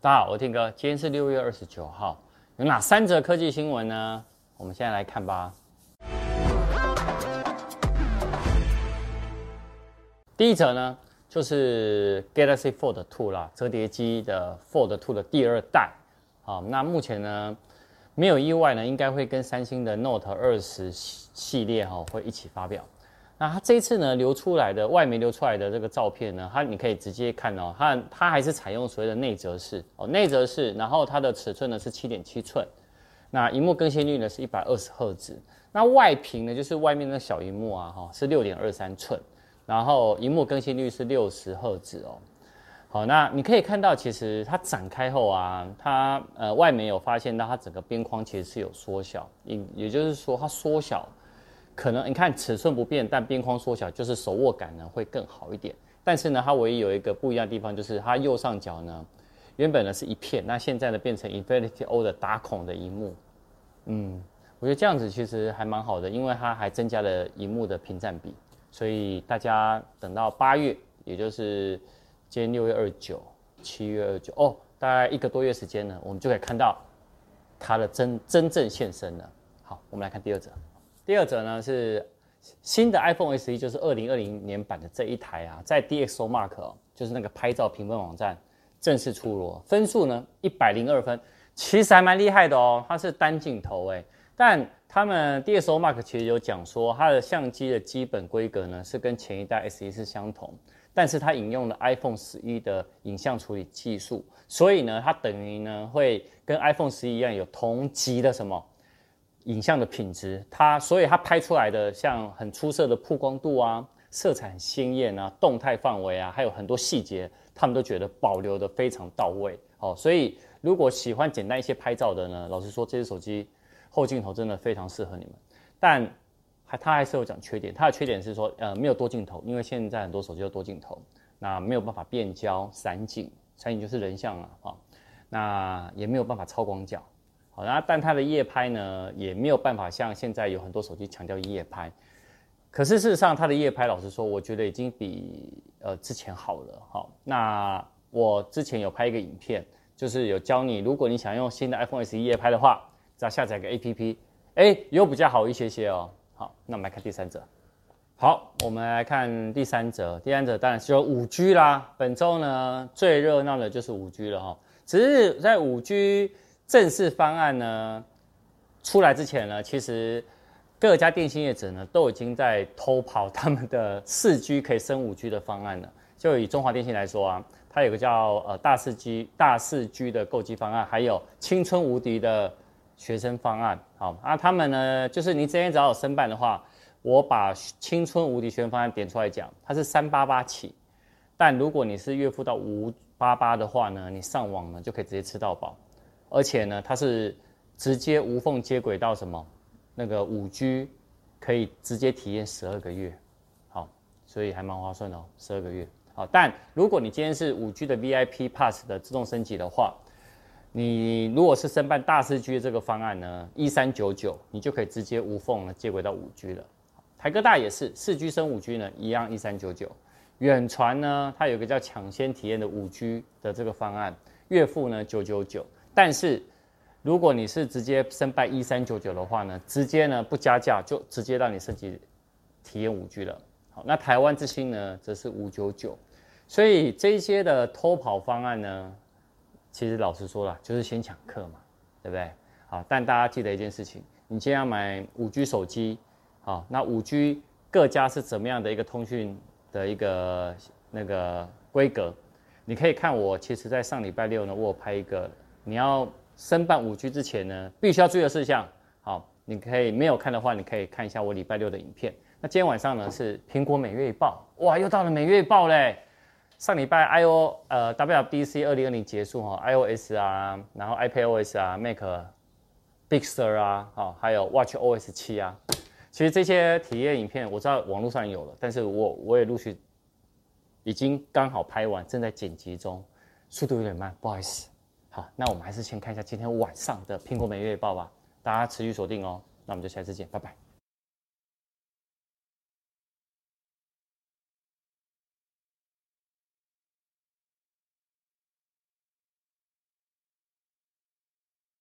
大家好，我是 Tim 哥。今天是六月二十九号，有哪三则科技新闻呢？我们现在来看吧。第一则呢，就是 Galaxy Fold 2啦，折叠机的 Fold 2的第二代。好，那目前呢，没有意外呢，应该会跟三星的 Note 二十系列哈会一起发表。那它这一次呢，流出来的外媒流出来的这个照片呢，它你可以直接看哦，它它还是采用所谓的内折式哦，内折式，然后它的尺寸呢是七点七寸，那荧幕更新率呢是一百二十赫兹，那外屏呢就是外面的小荧幕啊哈是六点二三寸，然后荧幕更新率是六十赫兹哦，好，那你可以看到其实它展开后啊，它呃外媒有发现到它整个边框其实是有缩小，也也就是说它缩小。可能你看尺寸不变，但边框缩小，就是手握感呢会更好一点。但是呢，它唯一有一个不一样的地方，就是它右上角呢，原本呢是一片，那现在呢变成 Infinity O 的打孔的荧幕。嗯，我觉得这样子其实还蛮好的，因为它还增加了荧幕的屏占比。所以大家等到八月，也就是今天六月二九、七月二九哦，大概一个多月时间呢，我们就可以看到它的真真正现身了。好，我们来看第二则。第二则呢是新的 iPhone SE，就是二零二零年版的这一台啊，在 DxOMark，就是那个拍照评分网站正式出炉，分数呢一百零二分，其实还蛮厉害的哦。它是单镜头诶，但他们 DxOMark 其实有讲说，它的相机的基本规格呢是跟前一代 SE 是相同，但是它引用了 iPhone 十一的影像处理技术，所以呢，它等于呢会跟 iPhone 十一一样有同级的什么？影像的品质，它所以它拍出来的像很出色的曝光度啊，色彩很鲜艳啊，动态范围啊，还有很多细节，他们都觉得保留得非常到位。哦，所以如果喜欢简单一些拍照的呢，老实说，这支手机后镜头真的非常适合你们。但还它还是有讲缺点，它的缺点是说，呃，没有多镜头，因为现在很多手机都多镜头，那没有办法变焦、散景，散景就是人像啊，啊，那也没有办法超广角。好，那但它的夜拍呢，也没有办法像现在有很多手机强调夜拍。可是事实上，它的夜拍，老实说，我觉得已经比呃之前好了。好，那我之前有拍一个影片，就是有教你，如果你想用新的 iPhone SE 夜拍的话，只要下载个 APP，哎，又比较好一些些哦。好，那我们来看第三者。好，我们来看第三者。第三者当然是有 5G 啦。本周呢，最热闹的就是 5G 了哈。只是在 5G。正式方案呢出来之前呢，其实各家电信业者呢都已经在偷跑他们的四 G 可以升五 G 的方案了。就以中华电信来说啊，它有个叫呃大四 G 大四 G 的购机方案，还有青春无敌的学生方案。好啊，他们呢就是你今天只要有申办的话，我把青春无敌学生方案点出来讲，它是三八八起，但如果你是月付到五八八的话呢，你上网呢就可以直接吃到饱。而且呢，它是直接无缝接轨到什么？那个五 G 可以直接体验十二个月，好，所以还蛮划算的哦，十二个月。好，但如果你今天是五 G 的 VIP Pass 的自动升级的话，你如果是申办大四 G 这个方案呢，一三九九，你就可以直接无缝的接轨到五 G 了。台哥大也是四 G 升五 G 呢，一样一三九九。远传呢，它有个叫抢先体验的五 G 的这个方案，月付呢九九九。但是，如果你是直接申办一三九九的话呢，直接呢不加价就直接让你升级体验五 G 了。好，那台湾之星呢则是五九九，所以这些的偷跑方案呢，其实老实说了就是先抢客嘛，对不对？好，但大家记得一件事情，你今天要买五 G 手机，好，那五 G 各家是怎么样的一个通讯的一个那个规格？你可以看我，其实在上礼拜六呢，我有拍一个。你要申办五 G 之前呢，必须要注意的事项。好，你可以没有看的话，你可以看一下我礼拜六的影片。那今天晚上呢是苹果每月一报，哇，又到了每月一报嘞。上礼拜 I O 呃 WWDC 二零二零结束哈，iOS 啊，然后 iPadOS 啊，Mac Big Sur 啊，好，还有 Watch OS 七啊。其实这些体验影片我知道网络上有了，但是我我也陆续已经刚好拍完，正在剪辑中，速度有点慢，不好意思。好，那我们还是先看一下今天晚上的苹果每月报吧，大家持续锁定哦。那我们就下次见，拜拜。